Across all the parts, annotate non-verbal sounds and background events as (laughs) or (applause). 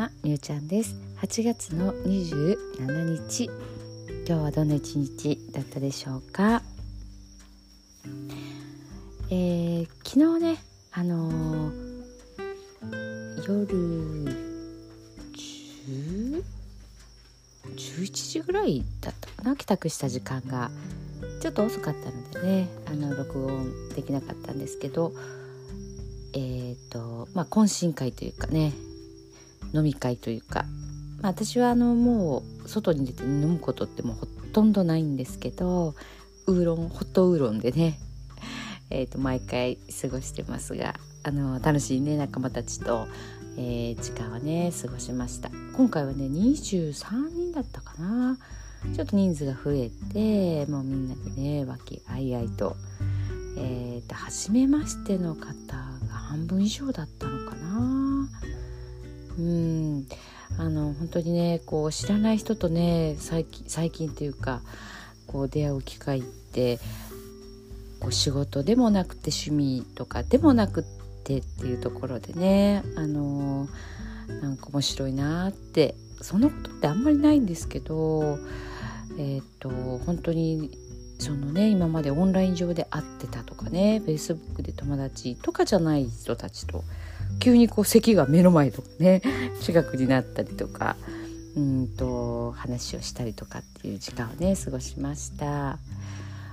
様みゆちゃんです。8月の27日。今日はどんな一日だったでしょうか？えー、昨日ねあのー、夜10 11時ぐらいだったかな？帰宅した時間が。ちょっと遅かったのでねあの録音できなかったんですけどえっ、ー、とまあ懇親会というかね飲み会というか、まあ、私はあのもう外に出て飲むことってもうほとんどないんですけどウーロンホットウーロンでね (laughs) えー、と毎回過ごしてますがあの楽しいね仲間たちと、えー、時間はね過ごしました。今回はね23人だったかな。ちょっと人数が増えてもうみんなでね和気あいあいとえーと、初めましての方が半分以上だったのうん。あの本当にねこう知らない人とね最近最近というかこう出会う機会ってこう仕事でもなくて趣味とかでもなくってっていうところでねあのなんか面白いなってそんなことってあんまりないんですけどえっ、ー、と本当にそのね今までオンライン上で会ってたとかね Facebook で友達とかじゃない人たちと急にこう席が目の前とかね近くになったりとかうんと話をしたりとかっていう時間をね過ごしました。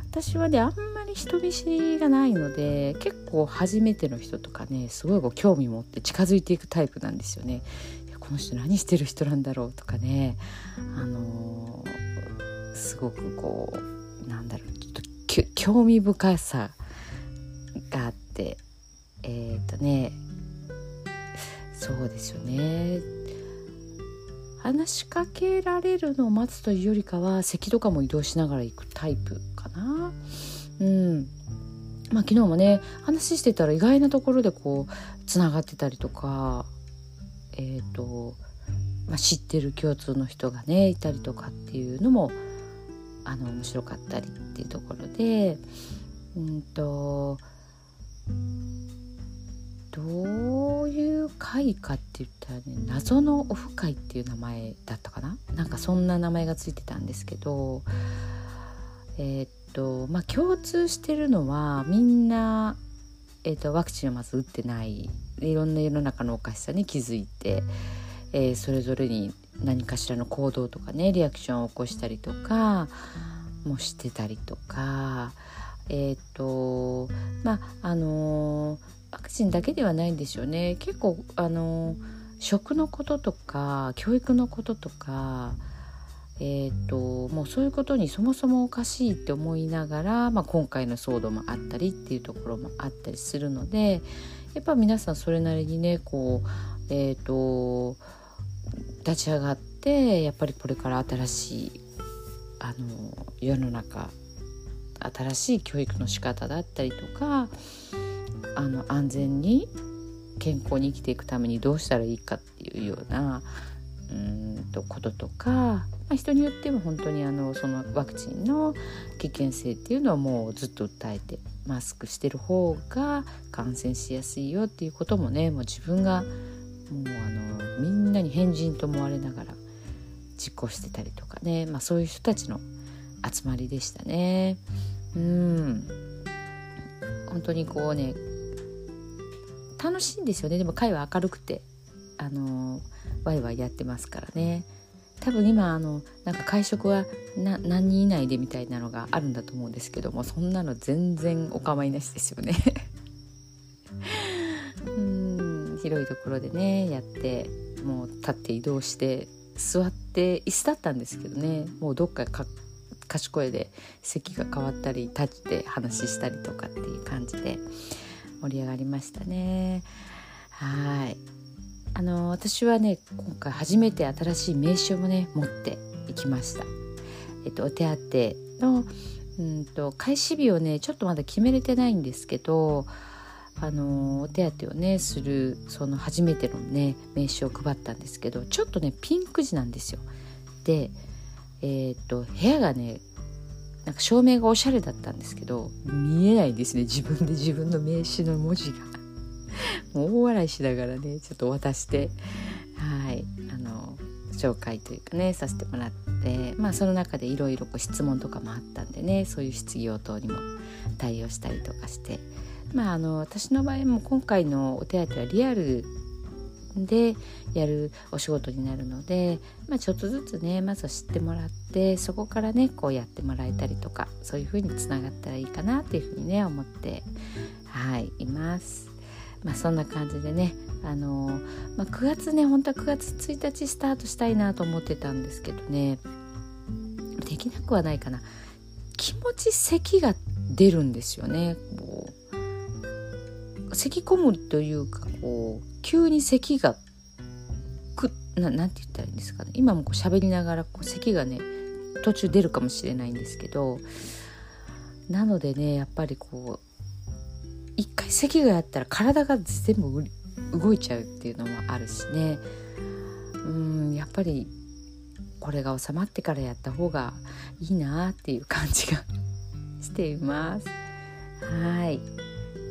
私はねあんまり人見知りがないので結構初めての人とかねすごいこう興味持って近づいていくタイプなんですよね。この人何してる人なんだろうとかねあのー、すごくこうなんだろうちょっと興味深さがあってえっ、ー、とねそうですよね。話しかけられるのを待つというよりかは席とかも移動しながら行くタイプかな。うん。まあ昨日もね話してたら意外なところでこうつながってたりとかえっ、ー、と、まあ、知ってる共通の人がねいたりとかっていうのもあの面白かったりっていうところでうんとどういう会かって言ったらね謎のオフ会っていう名前だったかな？なんかそんな名前がついてたんですけどえー、っとまあ共通してるのはみんな、えー、っとワクチンをまず打ってないいろんな世の中のおかしさに気づいて、えー、それぞれに何かしらの行動とかねリアクションを起こしたりとかもしてたりとかえっ、とまああのワクチンだけではないんでしょうね。結構あの食のこととか教育のこととかえーと、もうそういうことにそもそもおかしいって思いながら、まあ、今回の騒動もあったりっていうところもあったりするのでやっぱ皆さんそれなりにねこうえっ、ー、と立ち上がってやっぱりこれから新しいあの世の中新しい教育の仕方だったりとかあの安全に健康に生きていくためにどうしたらいいかっていうようなうんとこととか、まあ、人によっても本当にあのそのワクチンの危険性っていうのはもうずっと訴えてマスクしてる方が感染しやすいよっていうこともねもう自分がもうあのみんなに変人と思われながら実行してたりとかね、まあ、そういう人たちの集まりでしたね。うん本当にこうね楽しいんですよね。でも会は明るくてあのワイワイやってますからね。多分今あのなんか会食は何人以内でみたいなのがあるんだと思うんですけどもそんなの全然お構いなしですよね。(laughs) うん広いところでねやってもう立って移動して座って椅子だったんですけどね。もうどっかか賢いで席が変わったり立って話したりとかっていう感じで。盛り上がりましたね。はい。あの私はね今回初めて新しい名刺をね持っていきました。えっとお手当のうんと開始日をねちょっとまだ決めれてないんですけどあのお手当をねするその初めてのね名刺を配ったんですけどちょっとねピンク地なんですよ。でえっ、と部屋がねなんか照明がおしゃれだったんですけど見えないですね。自分で自分の名刺の文字が。(laughs) もう大笑いしながらねちょっと渡して。はい。あの紹介というかねさせてもらって、まあ、その中でいろいろ質問とかもあったんでねそういう質疑応答にも対応したりとかして、まあ、あの私の場合も今回のお手当はリアルでやるお仕事になるので、まあ、ちょっとずつねまずは知ってもらってそこからねこうやってもらえたりとかそういう風につながったらいいかなっていう風にね思ってはいいます。まあ、そんな感じでねあのまあ、9月ね本当は9月1日スタートしたいなと思ってたんですけどねできなくはないかな気持ち咳が出るんですよねこう咳こむというかこう急に咳がくななんて言ったらいいんですかね。今もこう喋りながらこう咳がね途中出るかもしれないんですけどなのでねやっぱりこう一回咳がやったら体が全部動いちゃうっていうのもあるしね。うんやっぱりこれが収まってからやった方がいいなっていう感じが (laughs) しています。はい。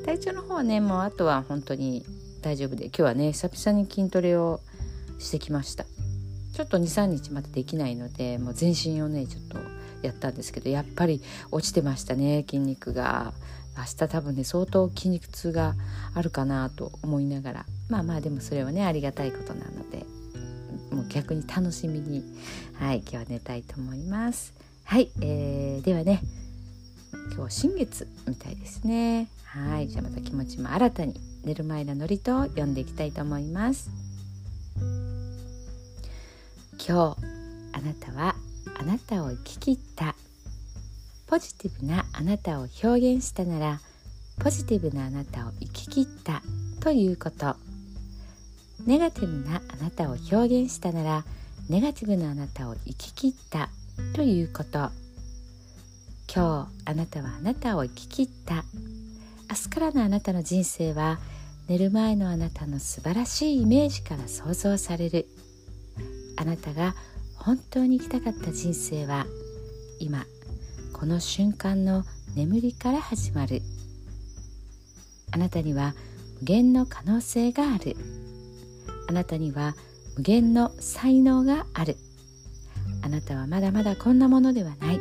体調の方はねもうあとは本当に大丈夫で。今日はね久々に筋トレをしてきました。ちょっと23日までできないのでもう全身をねちょっとやったんですけどやっぱり落ちてましたね筋肉が。明日多分ね相当筋肉痛があるかなと思いながら。まあまあでもそれはねありがたいことなのでもう逆に楽しみに。はい今日は寝たいと思います。はい、えー、ではね今日は新月みたいですね。はいじゃあまた気持ちも新たに。寝る前の祝詞と読んでいきたいと思います。今日あなたはあなたを生き切った。ポジティブなあなたを表現したならポジティブなあなたを生き切ったということネガティブなあなたを表現したならネガティブなあなたを生き切ったということ。今日あなたはあなたを生き切った。明日からのあなたの人生は寝る前のあなたの素晴らしいイメージから想像される。あなたが本当に生きたかった人生は今この瞬間の眠りから始まる。あなたには無限の可能性がある。あなたには無限の才能がある。あなたはまだまだこんなものではない。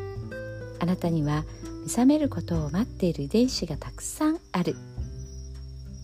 あなたには目覚めることを待っている遺伝子がたくさんある。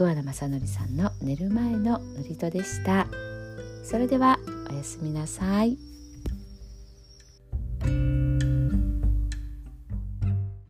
桑名正則さんの寝る前の祝詞でしたそれではおやすみなさい。